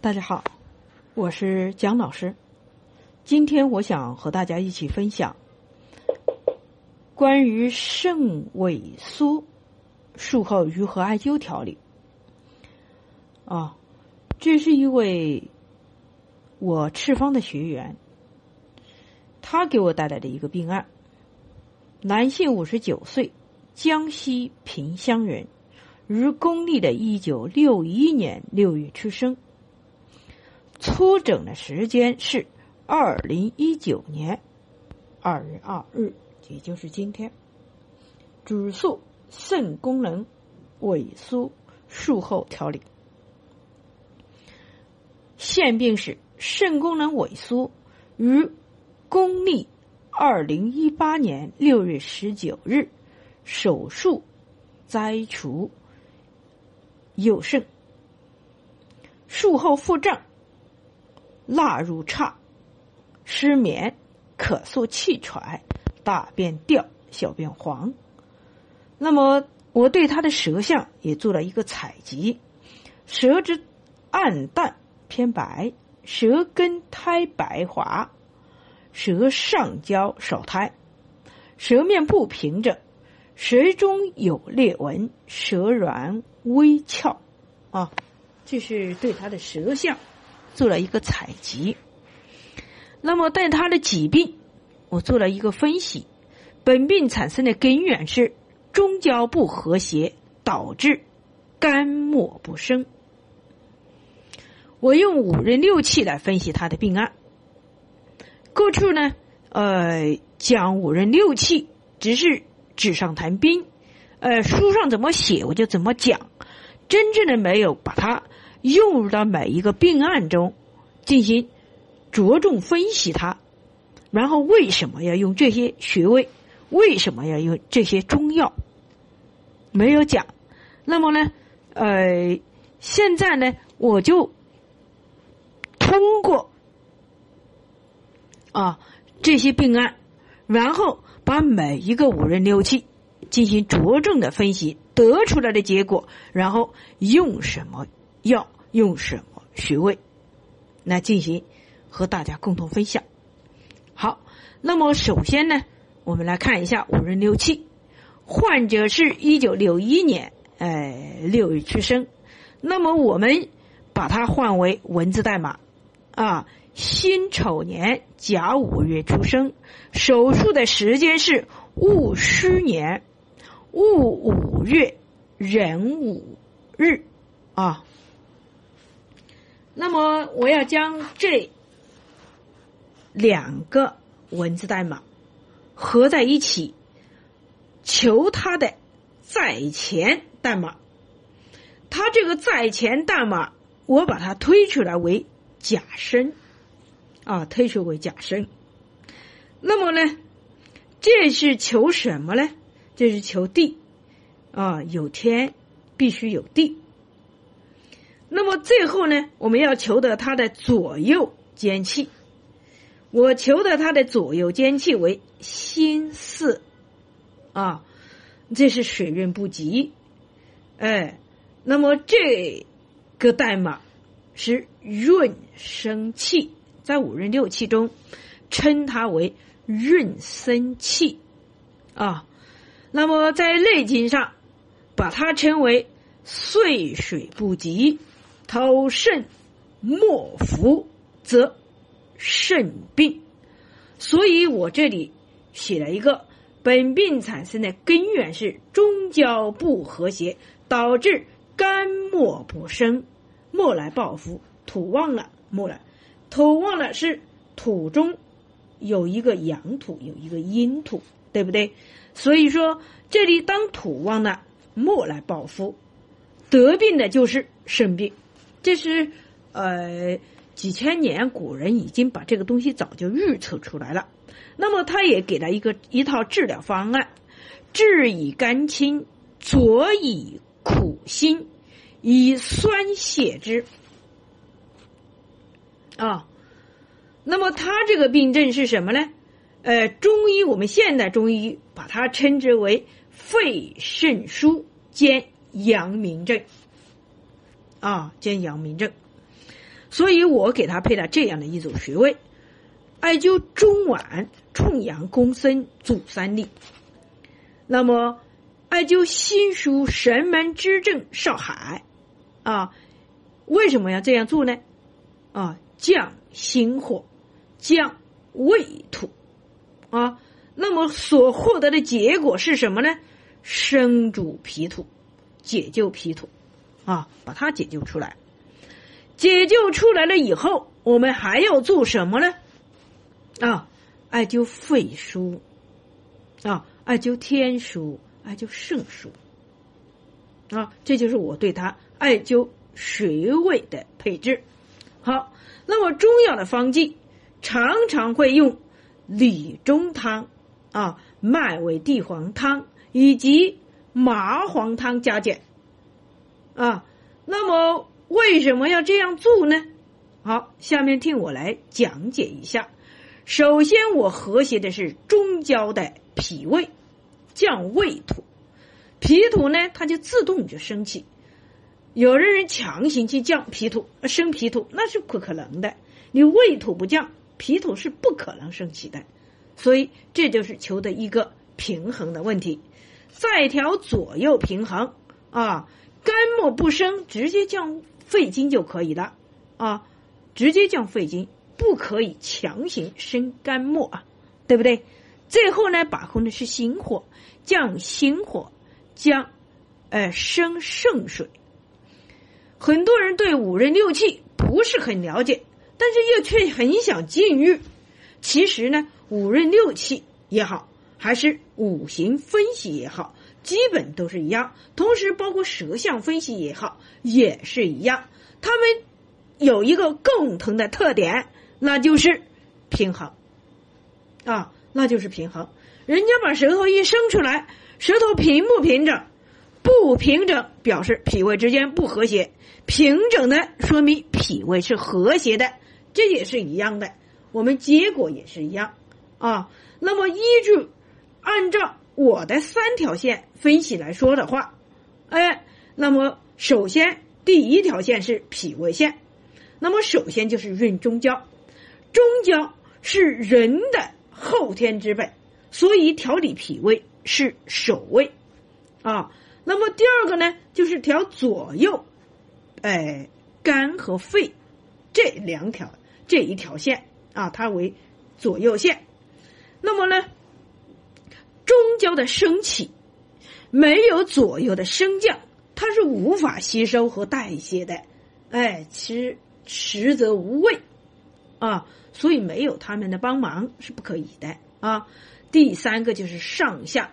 大家好，我是蒋老师。今天我想和大家一起分享关于肾萎缩术后如何艾灸调理。啊，这是一位我赤方的学员，他给我带来的一个病案：男性，五十九岁，江西萍乡人，于公历的一九六一年六月出生。出诊的时间是二零一九年二月二日，也就是今天。主诉肾功能萎缩术后调理。现病史肾功能萎缩，于公历二零一八年六月十九日手术摘除右肾，术后腹胀。纳入差，失眠、咳嗽、气喘、大便掉、小便黄。那么，我对他的舌象也做了一个采集，舌质暗淡偏白，舌根苔白滑，舌上焦少苔，舌面不平着，舌中有裂纹，舌软微翘。啊，这是对他的舌象。做了一个采集，那么对他的疾病，我做了一个分析。本病产生的根源是中焦不和谐，导致肝脉不生。我用五任六气来分析他的病案。各处呢，呃，讲五任六气只是纸上谈兵，呃，书上怎么写我就怎么讲，真正的没有把它。用到每一个病案中，进行着重分析它，然后为什么要用这些穴位？为什么要用这些中药？没有讲。那么呢？呃，现在呢，我就通过啊这些病案，然后把每一个五任六气进行着重的分析，得出来的结果，然后用什么？药用什么穴位来进行和大家共同分享？好，那么首先呢，我们来看一下五人六气。患者是一九六一年，哎，六月出生。那么我们把它换为文字代码啊，辛丑年甲午月出生，手术的时间是戊戌年戊午月壬午日啊。那么我要将这两个文字代码合在一起，求它的在前代码。它这个在前代码，我把它推出来为假声，啊，推出为假声。那么呢，这是求什么呢？这是求地，啊，有天必须有地。那么最后呢，我们要求得它的左右间气。我求得它的左右间气为心四，啊，这是水润不及，哎，那么这个代码是润生气，在五运六气中称它为润生气，啊，那么在《内经》上把它称为岁水不及。头肾莫服，则肾病。所以我这里写了一个，本病产生的根源是中焦不和谐，导致肝脉不生，脉来暴伏，土旺了，木了，土旺了是土中有一个阳土，有一个阴土，对不对？所以说这里当土旺了，脉来暴伏，得病的就是肾病。这是呃几千年古人已经把这个东西早就预测出来了。那么他也给了一个一套治疗方案：治以肝清，佐以苦辛，以酸泻之。啊，那么他这个病症是什么呢？呃，中医我们现代中医把它称之为肺肾腧兼阳明症。啊，兼阳明症。所以我给他配了这样的一种穴位：艾灸中脘、冲阳、公孙、足三里。那么，艾灸心腧、神门、之正、少海，啊，为什么要这样做呢？啊，降心火，降胃土，啊，那么所获得的结果是什么呢？生主脾土，解救脾土，啊，把它解救出来。解救出来了以后，我们还要做什么呢？啊，艾灸肺腧，啊，艾灸天枢，艾灸肾腧，啊，这就是我对它艾灸穴位的配置。好，那么中药的方剂常常会用理中汤、啊麦味地黄汤以及麻黄汤加减，啊，那么。为什么要这样做呢？好，下面听我来讲解一下。首先，我和谐的是中焦的脾胃，降胃土。脾土呢，它就自动就升起。有的人强行去降脾土，升脾土那是不可能的。你胃土不降，脾土是不可能升起的。所以，这就是求的一个平衡的问题。再调左右平衡啊，肝木不生，直接降。肺经就可以了，啊，直接降肺经，不可以强行生肝木啊，对不对？最后呢，把控的是心火，降心火，降，呃，生肾水。很多人对五任六气不是很了解，但是又却很想禁欲。其实呢，五任六气也好，还是五行分析也好。基本都是一样，同时包括舌象分析也好，也是一样。他们有一个共同的特点，那就是平衡啊，那就是平衡。人家把舌头一伸出来，舌头平不平整？不平整表示脾胃之间不和谐，平整的说明脾胃是和谐的，这也是一样的。我们结果也是一样啊。那么依据按照。我的三条线分析来说的话，哎，那么首先第一条线是脾胃线，那么首先就是润中焦，中焦是人的后天之本，所以调理脾胃是首位啊。那么第二个呢，就是调左右，哎，肝和肺这两条这一条线啊，它为左右线。那么呢？中焦的升起，没有左右的升降，它是无法吸收和代谢的。哎，其实实则无味啊，所以没有他们的帮忙是不可以的啊。第三个就是上下，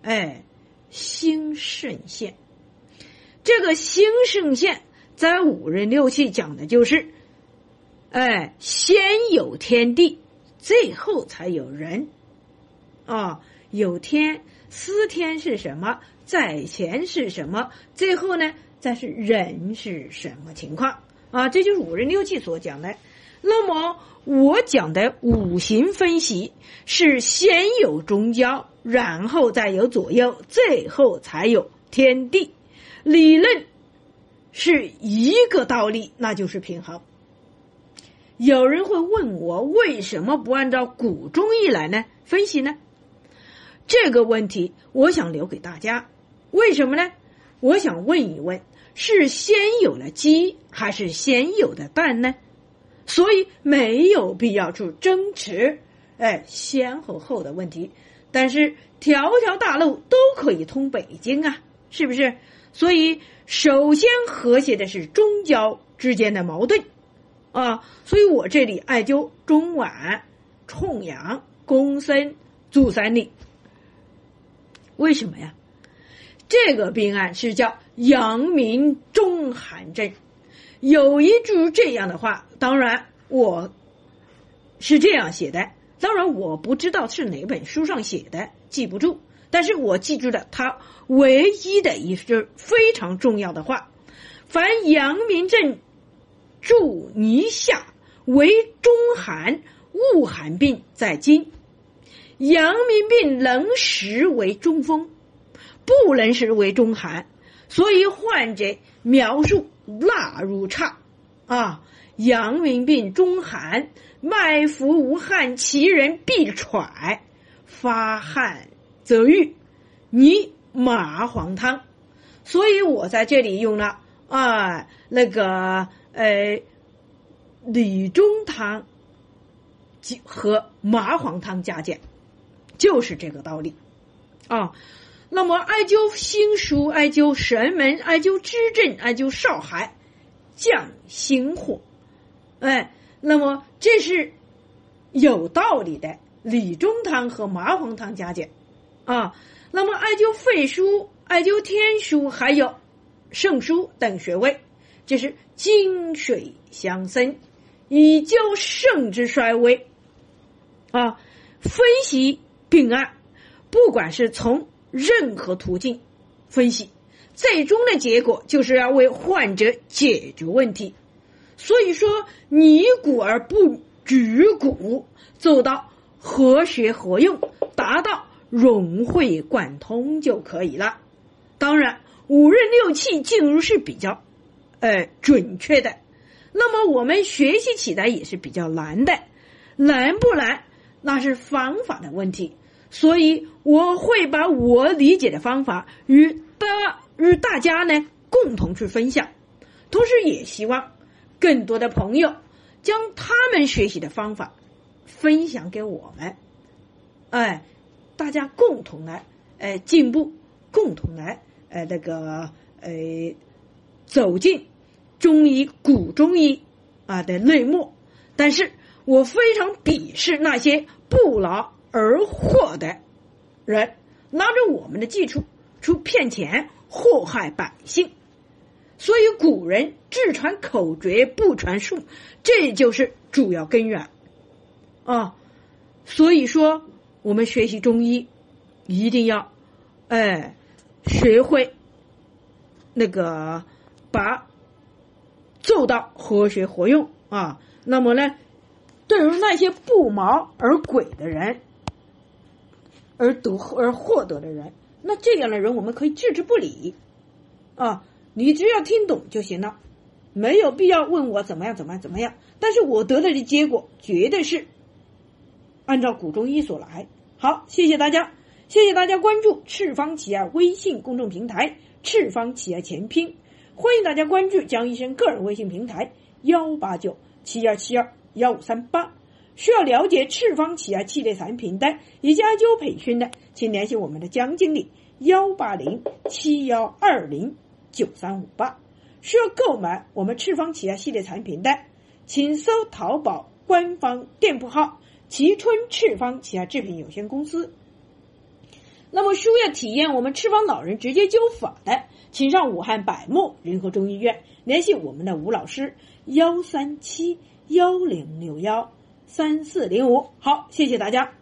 哎，兴肾线。这个兴肾线在五任六气讲的就是，哎，先有天地，最后才有人啊。有天司天是什么？在前是什么？最后呢？再是人是什么情况啊？这就是五人六气所讲的。那么我讲的五行分析是先有中焦，然后再有左右，最后才有天地。理论是一个道理，那就是平衡。有人会问我，为什么不按照古中医来呢？分析呢？这个问题，我想留给大家。为什么呢？我想问一问：是先有了鸡，还是先有的蛋呢？所以没有必要去争持，哎，先和后的问题。但是条条大路都可以通北京啊，是不是？所以首先和谐的是中焦之间的矛盾啊。所以我这里艾灸中脘、冲阳、公孙、足三里。为什么呀？这个病案是叫阳明中寒症，有一句这样的话，当然我是这样写的，当然我不知道是哪本书上写的，记不住，但是我记住了他唯一的一句非常重要的话：凡阳明症注泥下为中寒，恶寒病在经。阳明病能食为中风，不能食为中寒，所以患者描述纳入差，啊，阳明病中寒，脉浮无汗，其人必喘，发汗则愈，泥麻黄汤。所以我在这里用了啊，那个呃，理中汤和麻黄汤加减，就是这个道理啊。那么，艾灸心腧，艾灸神门，艾灸支正，艾灸少寒，降心火。哎，那么这是有道理的。理中汤和麻黄汤加减啊。那么，艾灸肺腧、艾灸天枢，还有肾腧等穴位，这是精水相生，以救肾之衰微。啊，分析病案，不管是从任何途径分析，最终的结果就是要为患者解决问题。所以说，拟骨而不举骨，做到和学合用，达到融会贯通就可以了。当然，五任六气进入是比较，呃，准确的。那么我们学习起来也是比较难的，难不难？那是方法的问题。所以我会把我理解的方法与大与大家呢共同去分享，同时也希望更多的朋友将他们学习的方法分享给我们，哎，大家共同来哎进步，共同来哎那个呃走进中医古中医啊的内幕。但是我非常鄙视那些不劳。而祸的人拿着我们的技术出骗钱祸害百姓，所以古人只传口诀不传术，这就是主要根源啊。所以说，我们学习中医一定要哎学会那个把做到活学活用啊。那么呢，对于那些不谋而诡的人。而得而获得的人，那这样的人我们可以置之不理，啊，你只要听懂就行了，没有必要问我怎么样怎么样怎么样。但是我得到的结果绝对是按照古中医所来。好，谢谢大家，谢谢大家关注赤方企业微信公众平台“赤方企业全拼”，欢迎大家关注江医生个人微信平台幺八九七二七二幺五三八。需要了解赤方企业系列产品的以及艾灸培训的，请联系我们的江经理幺八零七幺二零九三五八。需要购买我们赤方企业系列产品的，请搜淘宝官方店铺号“蕲春赤方企业制品有限公司”。那么，需要体验我们赤方老人直接灸法的，请上武汉百木仁和中医院联系我们的吴老师幺三七幺零六幺。三四零五，好，谢谢大家。